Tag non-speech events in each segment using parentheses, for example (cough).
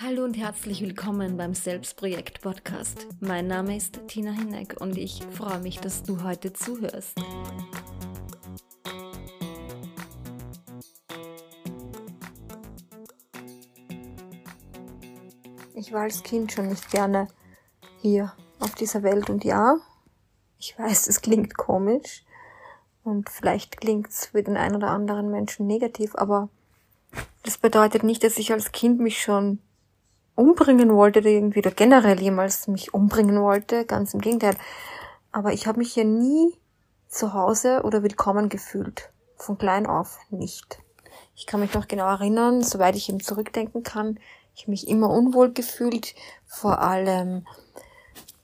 Hallo und herzlich willkommen beim Selbstprojekt Podcast. Mein Name ist Tina Hinneck und ich freue mich, dass du heute zuhörst. Ich war als Kind schon nicht gerne hier auf dieser Welt und ja, ich weiß, es klingt komisch und vielleicht klingt es für den einen oder anderen Menschen negativ, aber das bedeutet nicht, dass ich als Kind mich schon umbringen wollte oder irgendwie oder generell jemals mich umbringen wollte, ganz im Gegenteil. Aber ich habe mich hier nie zu Hause oder willkommen gefühlt. Von klein auf nicht. Ich kann mich noch genau erinnern, soweit ich eben zurückdenken kann, ich mich immer unwohl gefühlt, vor allem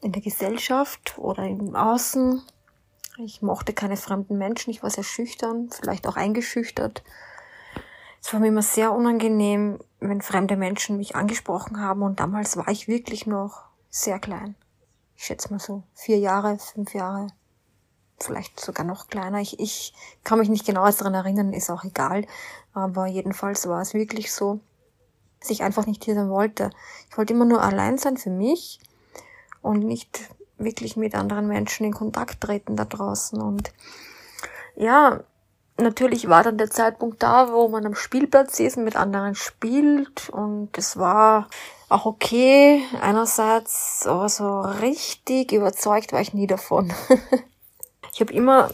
in der Gesellschaft oder im Außen. Ich mochte keine fremden Menschen, ich war sehr schüchtern, vielleicht auch eingeschüchtert. Es war mir immer sehr unangenehm, wenn fremde Menschen mich angesprochen haben und damals war ich wirklich noch sehr klein. Ich schätze mal so vier Jahre, fünf Jahre, vielleicht sogar noch kleiner. Ich, ich kann mich nicht genau daran erinnern, ist auch egal. Aber jedenfalls war es wirklich so, dass ich einfach nicht hier sein wollte. Ich wollte immer nur allein sein für mich und nicht wirklich mit anderen Menschen in Kontakt treten da draußen. Und ja, natürlich war dann der Zeitpunkt da, wo man am Spielplatz ist und mit anderen spielt und es war auch okay einerseits, aber so richtig überzeugt war ich nie davon. (laughs) ich habe immer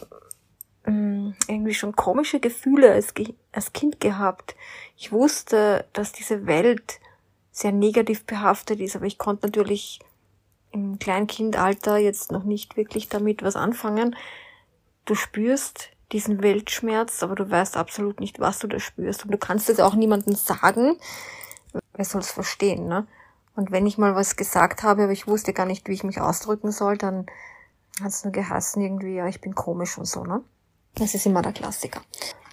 ähm, irgendwie schon komische Gefühle als, als Kind gehabt. Ich wusste, dass diese Welt sehr negativ behaftet ist, aber ich konnte natürlich im Kleinkindalter jetzt noch nicht wirklich damit was anfangen. Du spürst diesen Weltschmerz, aber du weißt absolut nicht, was du da spürst. Und du kannst es auch niemandem sagen. Wer soll es verstehen, ne? Und wenn ich mal was gesagt habe, aber ich wusste gar nicht, wie ich mich ausdrücken soll, dann hat es nur geheißen irgendwie, ja, ich bin komisch und so, ne? Das ist immer der Klassiker.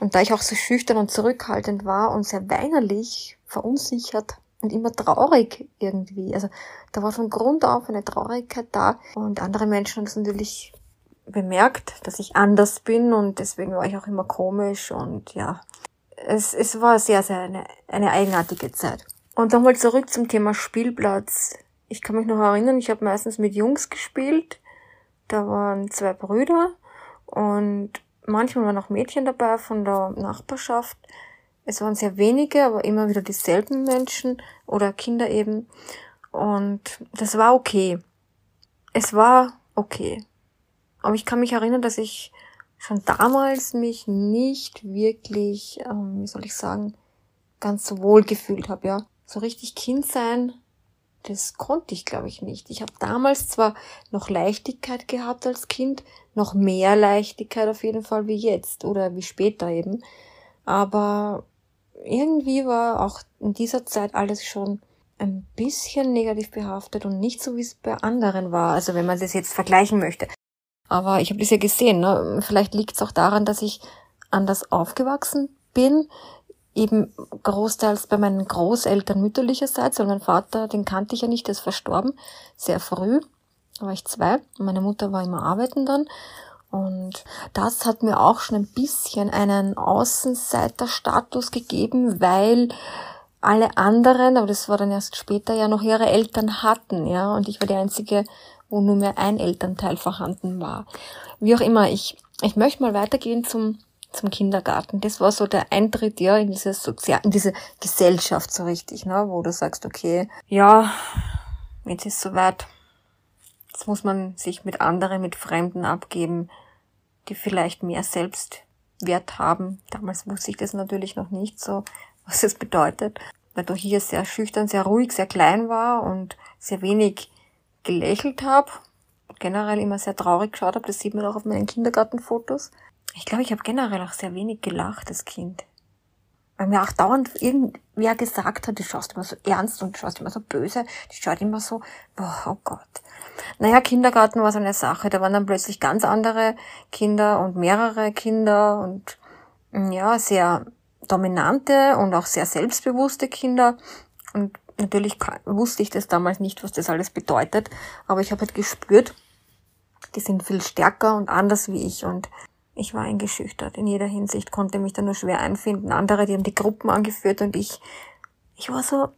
Und da ich auch so schüchtern und zurückhaltend war und sehr weinerlich, verunsichert, und immer traurig irgendwie. Also da war von Grund auf eine Traurigkeit da und andere Menschen haben das natürlich bemerkt, dass ich anders bin und deswegen war ich auch immer komisch und ja, es, es war sehr, sehr eine, eine eigenartige Zeit. Und nochmal zurück zum Thema Spielplatz. Ich kann mich noch erinnern, ich habe meistens mit Jungs gespielt. Da waren zwei Brüder und manchmal waren auch Mädchen dabei von der Nachbarschaft. Es waren sehr wenige, aber immer wieder dieselben Menschen oder Kinder eben. Und das war okay. Es war okay. Aber ich kann mich erinnern, dass ich schon damals mich nicht wirklich, ähm, wie soll ich sagen, ganz so wohl gefühlt habe, ja. So richtig Kind sein, das konnte ich, glaube ich, nicht. Ich habe damals zwar noch Leichtigkeit gehabt als Kind, noch mehr Leichtigkeit auf jeden Fall wie jetzt oder wie später eben. Aber irgendwie war auch in dieser Zeit alles schon ein bisschen negativ behaftet und nicht so, wie es bei anderen war. Also wenn man das jetzt vergleichen möchte. Aber ich habe das ja gesehen. Ne? Vielleicht liegt es auch daran, dass ich anders aufgewachsen bin. Eben großteils bei meinen Großeltern mütterlicherseits, weil mein Vater, den kannte ich ja nicht, der ist verstorben, sehr früh. Da war ich zwei. Meine Mutter war immer arbeiten dann. Und das hat mir auch schon ein bisschen einen Außenseiterstatus gegeben, weil alle anderen, aber das war dann erst später ja noch ihre Eltern hatten, ja, und ich war die einzige, wo nur mehr ein Elternteil vorhanden war. Wie auch immer, ich, ich möchte mal weitergehen zum, zum Kindergarten. Das war so der Eintritt, ja, in diese Sozial, in diese Gesellschaft so richtig, ne, wo du sagst, okay, ja, jetzt ist soweit, Jetzt muss man sich mit anderen, mit Fremden abgeben, die vielleicht mehr Selbstwert haben. Damals wusste ich das natürlich noch nicht so, was das bedeutet, weil du hier sehr schüchtern, sehr ruhig, sehr klein war und sehr wenig gelächelt habe. Generell immer sehr traurig geschaut habe, das sieht man auch auf meinen Kindergartenfotos. Ich glaube, ich habe generell auch sehr wenig gelacht als Kind weil mir auch dauernd irgendwer gesagt hat, du schaust immer so ernst und du schaust immer so böse, du schaut immer so, boah, oh Gott. Naja, Kindergarten war so eine Sache, da waren dann plötzlich ganz andere Kinder und mehrere Kinder und mm, ja, sehr dominante und auch sehr selbstbewusste Kinder und natürlich wusste ich das damals nicht, was das alles bedeutet, aber ich habe halt gespürt, die sind viel stärker und anders wie ich und ich war eingeschüchtert in jeder Hinsicht, konnte mich da nur schwer einfinden. Andere, die haben die Gruppen angeführt und ich, ich war so,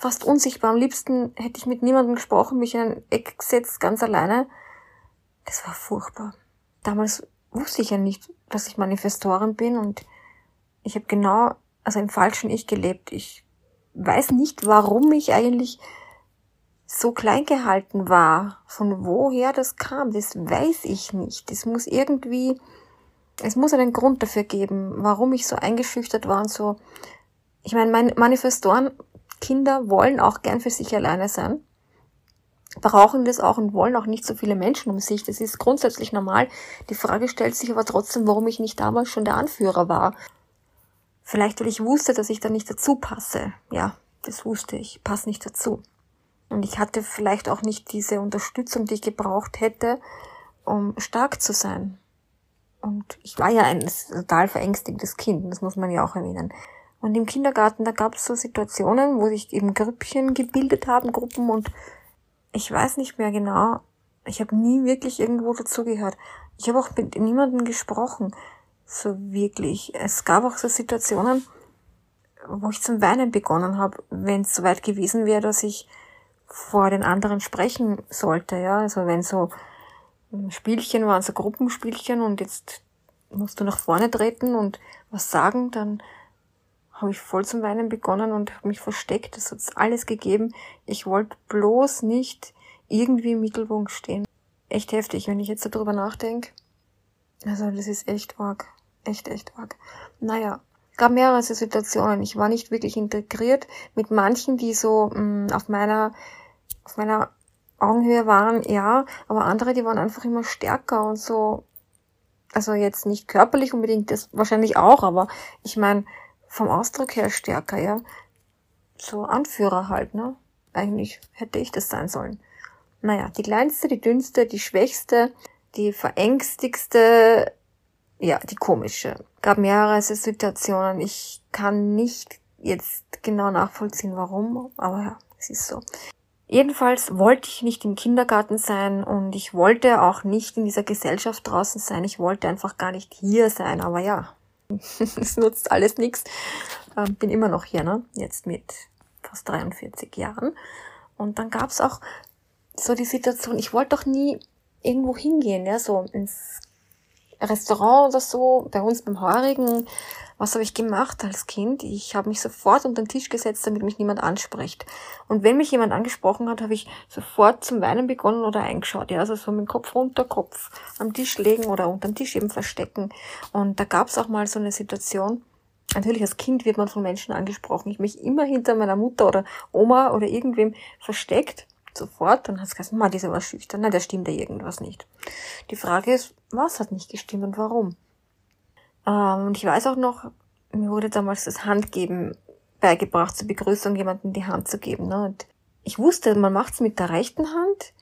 fast unsichtbar. Am liebsten hätte ich mit niemandem gesprochen, mich in ein Eck gesetzt, ganz alleine. Das war furchtbar. Damals wusste ich ja nicht, dass ich Manifestorin bin und ich habe genau, also im falschen Ich gelebt. Ich weiß nicht, warum ich eigentlich so klein gehalten war. Von woher das kam, das weiß ich nicht. Es muss irgendwie, es muss einen Grund dafür geben, warum ich so eingeschüchtert war und so. Ich meine, meine Manifestoren, Kinder wollen auch gern für sich alleine sein brauchen das auch und wollen auch nicht so viele Menschen um sich. Das ist grundsätzlich normal. Die Frage stellt sich aber trotzdem, warum ich nicht damals schon der Anführer war. Vielleicht, weil ich wusste, dass ich da nicht dazu passe. Ja, das wusste ich. Passe nicht dazu. Und ich hatte vielleicht auch nicht diese Unterstützung, die ich gebraucht hätte, um stark zu sein. Und ich war ja ein total verängstigtes Kind, das muss man ja auch erwähnen. Und im Kindergarten, da gab es so Situationen, wo sich eben Grüppchen gebildet haben, Gruppen und ich weiß nicht mehr genau. Ich habe nie wirklich irgendwo dazugehört. Ich habe auch mit niemandem gesprochen. So wirklich. Es gab auch so Situationen, wo ich zum Weinen begonnen habe, wenn es soweit gewesen wäre, dass ich vor den anderen sprechen sollte. Ja, also wenn so Spielchen waren, so Gruppenspielchen und jetzt musst du nach vorne treten und was sagen, dann habe ich voll zum Weinen begonnen und habe mich versteckt. Es hat alles gegeben. Ich wollte bloß nicht irgendwie im Mittelpunkt stehen. Echt heftig, wenn ich jetzt darüber nachdenke. Also das ist echt arg. Echt, echt arg. Naja, gab mehrere Situationen. Ich war nicht wirklich integriert mit manchen, die so mh, mm, auf meiner auf meiner Augenhöhe waren, ja, aber andere, die waren einfach immer stärker und so. Also jetzt nicht körperlich unbedingt, das wahrscheinlich auch, aber ich meine, vom Ausdruck her stärker, ja. So Anführer halt, ne? Eigentlich hätte ich das sein sollen. Naja, die kleinste, die dünnste, die schwächste, die verängstigste, ja, die komische. Gab mehrere Situationen. Ich kann nicht jetzt genau nachvollziehen, warum, aber ja, es ist so. Jedenfalls wollte ich nicht im Kindergarten sein und ich wollte auch nicht in dieser Gesellschaft draußen sein. Ich wollte einfach gar nicht hier sein, aber ja, (laughs) es nutzt alles nichts. Ähm, bin immer noch hier, ne? Jetzt mit fast 43 Jahren. Und dann gab's auch so die Situation, ich wollte doch nie irgendwo hingehen, ja, so ins Restaurant oder so, bei uns beim Heurigen was habe ich gemacht als Kind? Ich habe mich sofort unter den Tisch gesetzt, damit mich niemand anspricht. Und wenn mich jemand angesprochen hat, habe ich sofort zum Weinen begonnen oder eingeschaut. Ja, also so mit dem Kopf runter, Kopf am Tisch legen oder unter den Tisch eben verstecken. Und da gab es auch mal so eine Situation, Natürlich als Kind wird man von Menschen angesprochen. Ich mich immer hinter meiner Mutter oder Oma oder irgendwem versteckt. Sofort. Hat es gesagt, Ma, dieser war schüchtern. Na, der stimmt ja irgendwas nicht. Die Frage ist, was hat nicht gestimmt und warum? Ähm, und ich weiß auch noch, mir wurde damals das Handgeben beigebracht, zur Begrüßung jemanden die Hand zu geben. Ne? Und ich wusste, man macht's mit der rechten Hand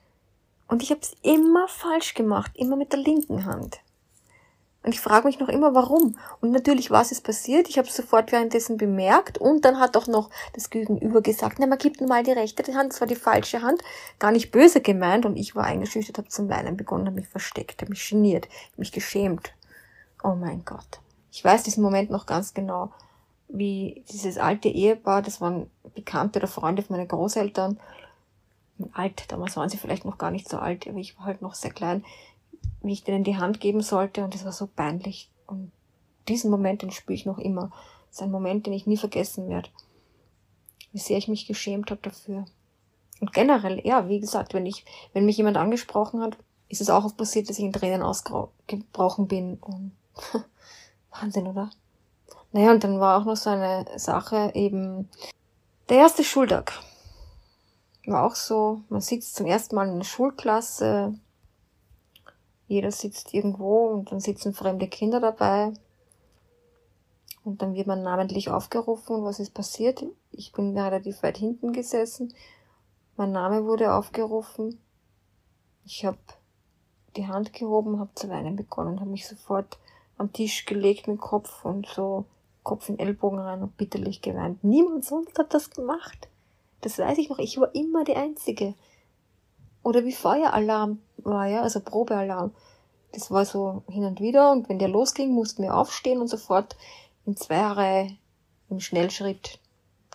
und ich habe es immer falsch gemacht, immer mit der linken Hand. Und ich frage mich noch immer, warum. Und natürlich, was ist passiert? Ich habe sofort währenddessen bemerkt und dann hat auch noch das Gegenüber gesagt, na, man gibt mal die rechte Hand, das war die falsche Hand. Gar nicht böse gemeint und ich war eingeschüchtert, habe zum Weinen begonnen, habe mich versteckt, habe mich geniert, mich geschämt. Oh mein Gott. Ich weiß diesen Moment noch ganz genau, wie dieses alte Ehepaar, das waren Bekannte oder Freunde von meinen Großeltern, alt, damals waren sie vielleicht noch gar nicht so alt, aber ich war halt noch sehr klein, wie ich denen die Hand geben sollte und es war so peinlich. Und diesen Moment, den spüre ich noch immer. Das ist ein Moment, den ich nie vergessen werde. Wie sehr ich mich geschämt habe dafür. Und generell, ja, wie gesagt, wenn ich, wenn mich jemand angesprochen hat, ist es auch oft passiert, dass ich in Tränen ausgebrochen bin und (laughs) Wahnsinn, oder? Naja, und dann war auch noch so eine Sache eben, der erste Schultag. War auch so, man sitzt zum ersten Mal in einer Schulklasse, jeder sitzt irgendwo und dann sitzen fremde Kinder dabei. Und dann wird man namentlich aufgerufen was ist passiert? Ich bin relativ weit hinten gesessen. Mein Name wurde aufgerufen. Ich habe die Hand gehoben, habe zu weinen begonnen, habe mich sofort am Tisch gelegt mit Kopf und so Kopf in Ellbogen rein und bitterlich geweint. Niemand sonst hat das gemacht. Das weiß ich noch. Ich war immer die Einzige. Oder wie Feueralarm war, ja, also Probealarm. Das war so hin und wieder und wenn der losging, mussten wir aufstehen und sofort in zwei Jahre im Schnellschritt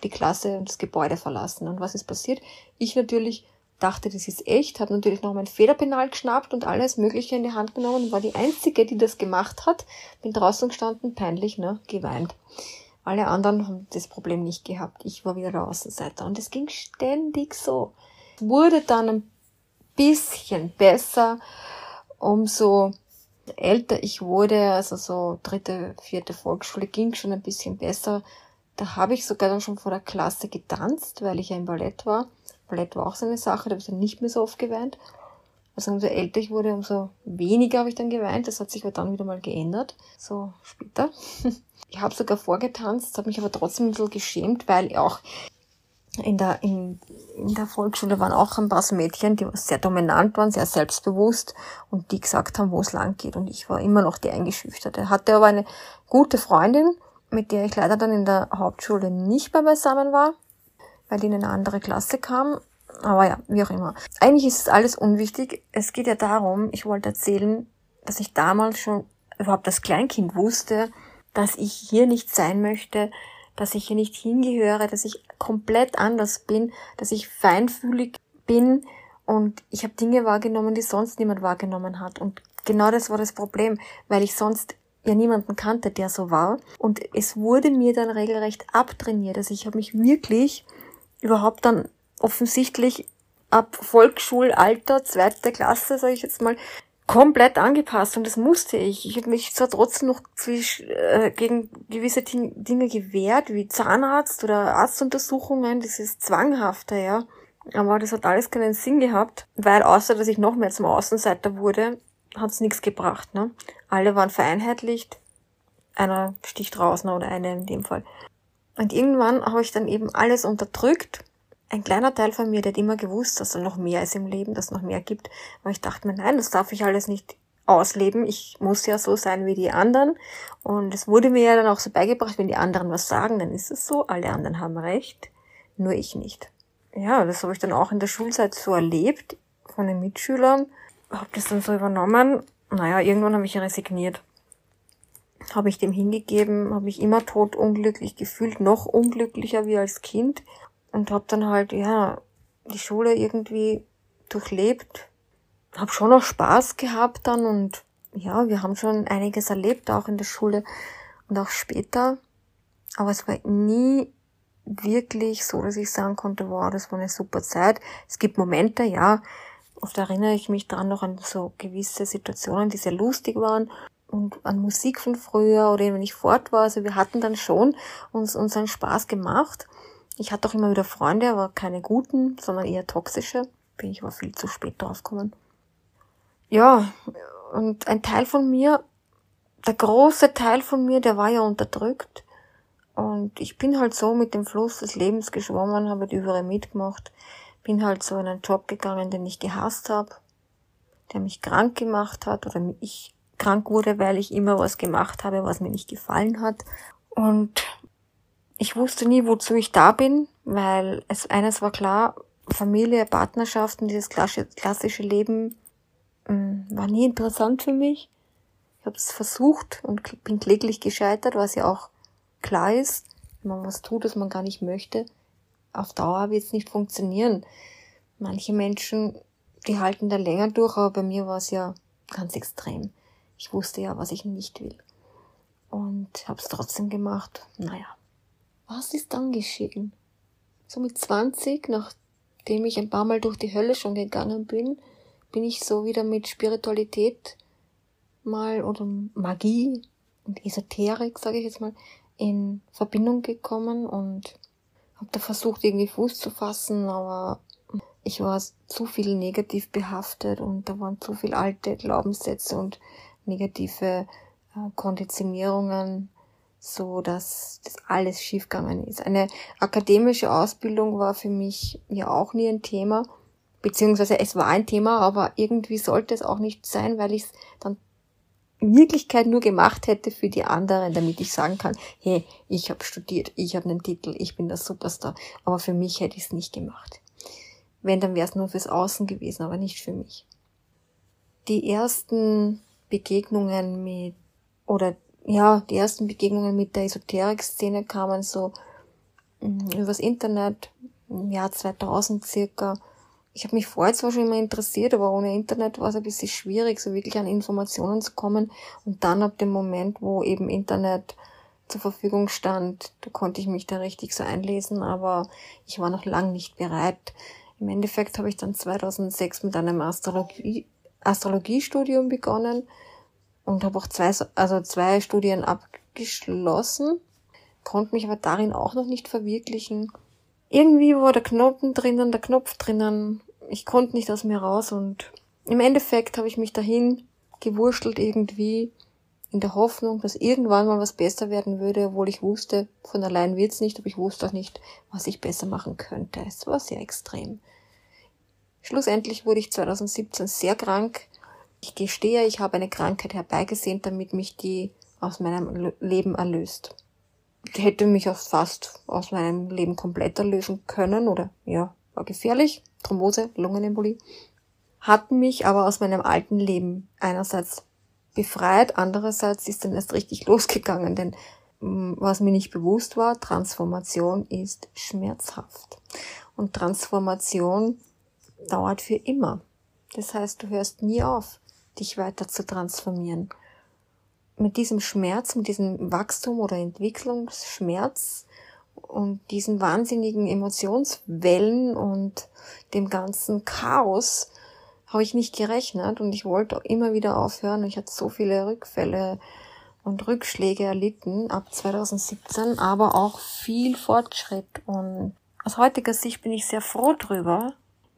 die Klasse und das Gebäude verlassen. Und was ist passiert? Ich natürlich dachte, das ist echt, habe natürlich noch mein Federpenal geschnappt und alles Mögliche in die Hand genommen und war die Einzige, die das gemacht hat. Bin draußen gestanden, peinlich, ne, geweint. Alle anderen haben das Problem nicht gehabt. Ich war wieder der Außenseiter. Und es ging ständig so. Wurde dann ein bisschen besser, umso älter ich wurde, also so dritte, vierte Volksschule, ging schon ein bisschen besser. Da habe ich sogar dann schon vor der Klasse getanzt, weil ich ja im Ballett war. Ballett war auch so eine Sache, da habe ich dann nicht mehr so oft geweint. Also umso älter ich wurde, umso weniger habe ich dann geweint. Das hat sich aber dann wieder mal geändert, so später. (laughs) Ich habe sogar vorgetanzt, habe mich aber trotzdem ein bisschen geschämt, weil auch in der, in, in der Volksschule waren auch ein paar Mädchen, die sehr dominant waren, sehr selbstbewusst und die gesagt haben, wo es lang geht. Und ich war immer noch die Eingeschüchterte. Hatte aber eine gute Freundin, mit der ich leider dann in der Hauptschule nicht mehr beisammen war, weil die in eine andere Klasse kam. Aber ja, wie auch immer. Eigentlich ist es alles unwichtig. Es geht ja darum, ich wollte erzählen, dass ich damals schon überhaupt als Kleinkind wusste, dass ich hier nicht sein möchte, dass ich hier nicht hingehöre, dass ich komplett anders bin, dass ich feinfühlig bin und ich habe Dinge wahrgenommen, die sonst niemand wahrgenommen hat. Und genau das war das Problem, weil ich sonst ja niemanden kannte, der so war. Und es wurde mir dann regelrecht abtrainiert. Also ich habe mich wirklich überhaupt dann offensichtlich ab Volksschulalter, zweite Klasse, sage ich jetzt mal, komplett angepasst und das musste ich. Ich habe mich zwar trotzdem noch äh, gegen gewisse Dinge gewehrt, wie Zahnarzt oder Arztuntersuchungen, dieses Zwanghafte, ja. Aber das hat alles keinen Sinn gehabt, weil außer, dass ich noch mehr zum Außenseiter wurde, hat es nichts gebracht. Ne? Alle waren vereinheitlicht, einer sticht ne, oder eine in dem Fall. Und irgendwann habe ich dann eben alles unterdrückt ein kleiner Teil von mir, der hat immer gewusst, dass da noch mehr ist im Leben, dass es noch mehr gibt. Aber ich dachte mir, nein, das darf ich alles nicht ausleben. Ich muss ja so sein wie die anderen. Und es wurde mir ja dann auch so beigebracht, wenn die anderen was sagen, dann ist es so. Alle anderen haben recht, nur ich nicht. Ja, das habe ich dann auch in der Schulzeit so erlebt von den Mitschülern. Habe das dann so übernommen. Naja, irgendwann habe ich resigniert. Habe ich dem hingegeben, habe mich immer tot unglücklich gefühlt, noch unglücklicher wie als Kind und habe dann halt, ja, die Schule irgendwie durchlebt. Hab schon noch Spaß gehabt dann und ja, wir haben schon einiges erlebt, auch in der Schule und auch später. Aber es war nie wirklich so, dass ich sagen konnte, wow, das war eine super Zeit. Es gibt Momente, ja, oft erinnere ich mich dran noch an so gewisse Situationen, die sehr lustig waren und an Musik von früher oder wenn ich fort war. Also wir hatten dann schon uns unseren Spaß gemacht. Ich hatte auch immer wieder Freunde, aber keine guten, sondern eher toxische. Bin ich aber viel zu spät draufgekommen. Ja, und ein Teil von mir, der große Teil von mir, der war ja unterdrückt. Und ich bin halt so mit dem Fluss des Lebens geschwommen, habe die überall mitgemacht, bin halt so in einen Job gegangen, den ich gehasst habe, der mich krank gemacht hat oder ich krank wurde, weil ich immer was gemacht habe, was mir nicht gefallen hat. Und ich wusste nie, wozu ich da bin, weil es eines war klar, Familie, Partnerschaften, dieses klassische Leben hm, war nie interessant für mich. Ich habe es versucht und bin kläglich gescheitert, was ja auch klar ist, wenn man was tut, was man gar nicht möchte. Auf Dauer wird es nicht funktionieren. Manche Menschen, die halten da länger durch, aber bei mir war es ja ganz extrem. Ich wusste ja, was ich nicht will. Und habe es trotzdem gemacht. Naja, was ist dann geschehen? So mit 20, nachdem ich ein paar Mal durch die Hölle schon gegangen bin, bin ich so wieder mit Spiritualität mal oder Magie und Esoterik, sage ich jetzt mal, in Verbindung gekommen und habe da versucht, irgendwie Fuß zu fassen, aber ich war zu viel negativ behaftet und da waren zu viel alte Glaubenssätze und negative äh, Konditionierungen so dass das alles schiefgegangen ist. Eine akademische Ausbildung war für mich ja auch nie ein Thema, beziehungsweise es war ein Thema, aber irgendwie sollte es auch nicht sein, weil ich es dann in Wirklichkeit nur gemacht hätte für die anderen, damit ich sagen kann, hey, ich habe studiert, ich habe einen Titel, ich bin der Superstar. Aber für mich hätte ich es nicht gemacht. Wenn, dann wäre es nur fürs Außen gewesen, aber nicht für mich. Die ersten Begegnungen mit oder ja, die ersten Begegnungen mit der Esoterik-Szene kamen so mm, übers Internet im Jahr 2000 circa. Ich habe mich vorher zwar schon immer interessiert, aber ohne Internet war es ein bisschen schwierig, so wirklich an Informationen zu kommen. Und dann ab dem Moment, wo eben Internet zur Verfügung stand, da konnte ich mich da richtig so einlesen, aber ich war noch lang nicht bereit. Im Endeffekt habe ich dann 2006 mit einem Astrologie, Astrologiestudium begonnen und habe auch zwei, also zwei Studien abgeschlossen, konnte mich aber darin auch noch nicht verwirklichen. Irgendwie war der Knoten drinnen, der Knopf drinnen. Ich konnte nicht aus mir raus und im Endeffekt habe ich mich dahin gewurschtelt irgendwie in der Hoffnung, dass irgendwann mal was besser werden würde, obwohl ich wusste, von allein wird's nicht, aber ich wusste auch nicht, was ich besser machen könnte. Es war sehr extrem. Schlussendlich wurde ich 2017 sehr krank. Ich gestehe, ich habe eine Krankheit herbeigesehnt, damit mich die aus meinem Leben erlöst. Hätte mich auch fast aus meinem Leben komplett erlösen können oder ja, war gefährlich. Thrombose, Lungenembolie. Hat mich aber aus meinem alten Leben einerseits befreit. Andererseits ist dann erst richtig (laughs) losgegangen, denn mm, was mir nicht bewusst war, Transformation ist schmerzhaft. Und Transformation dauert für immer. Das heißt, du hörst nie auf, dich weiter zu transformieren. Mit diesem Schmerz, mit diesem Wachstum oder Entwicklungsschmerz und diesen wahnsinnigen Emotionswellen und dem ganzen Chaos habe ich nicht gerechnet und ich wollte immer wieder aufhören. Ich hatte so viele Rückfälle und Rückschläge erlitten ab 2017, aber auch viel Fortschritt. Und aus heutiger Sicht bin ich sehr froh drüber.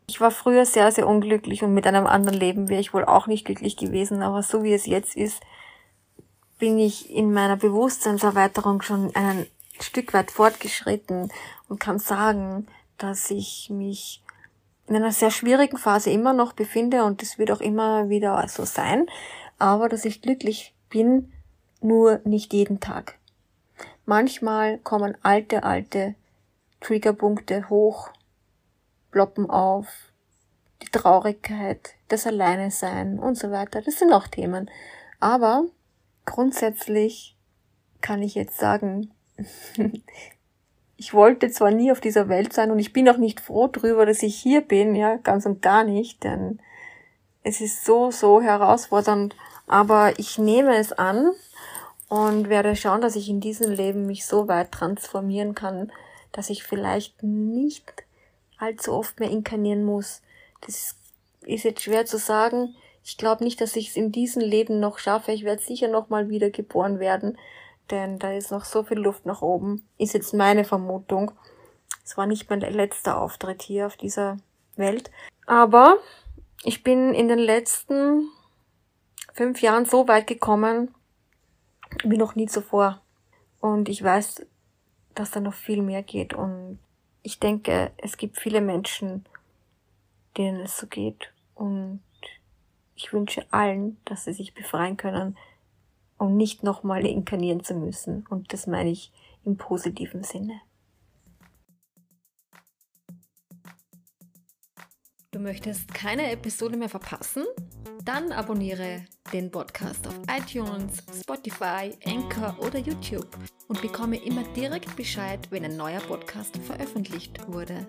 Ich war früher sehr, sehr unglücklich und mit einem anderen Leben wäre ich wohl auch nicht glücklich gewesen, aber so wie es jetzt ist, bin ich in meiner Bewusstseinserweiterung schon ein Stück weit fortgeschritten und kann sagen, dass ich mich in einer sehr schwierigen Phase immer noch befinde und das wird auch immer wieder so sein, aber dass ich glücklich bin, nur nicht jeden Tag. Manchmal kommen alte, alte Triggerpunkte hoch, ploppen auf, die Traurigkeit, das Alleine sein und so weiter. Das sind auch Themen. Aber grundsätzlich kann ich jetzt sagen, (laughs) ich wollte zwar nie auf dieser Welt sein und ich bin auch nicht froh drüber, dass ich hier bin, ja, ganz und gar nicht, denn es ist so, so herausfordernd, aber ich nehme es an und werde schauen, dass ich in diesem Leben mich so weit transformieren kann, dass ich vielleicht nicht allzu oft mehr inkarnieren muss. Das ist jetzt schwer zu sagen. Ich glaube nicht, dass ich es in diesem Leben noch schaffe. Ich werde sicher noch mal wieder geboren werden denn da ist noch so viel Luft nach oben, ist jetzt meine Vermutung. Es war nicht mein letzter Auftritt hier auf dieser Welt. Aber ich bin in den letzten fünf Jahren so weit gekommen wie noch nie zuvor. Und ich weiß, dass da noch viel mehr geht. Und ich denke, es gibt viele Menschen, denen es so geht. Und ich wünsche allen, dass sie sich befreien können um nicht nochmal inkarnieren zu müssen. Und das meine ich im positiven Sinne. Du möchtest keine Episode mehr verpassen? Dann abonniere den Podcast auf iTunes, Spotify, Anchor oder YouTube und bekomme immer direkt Bescheid, wenn ein neuer Podcast veröffentlicht wurde.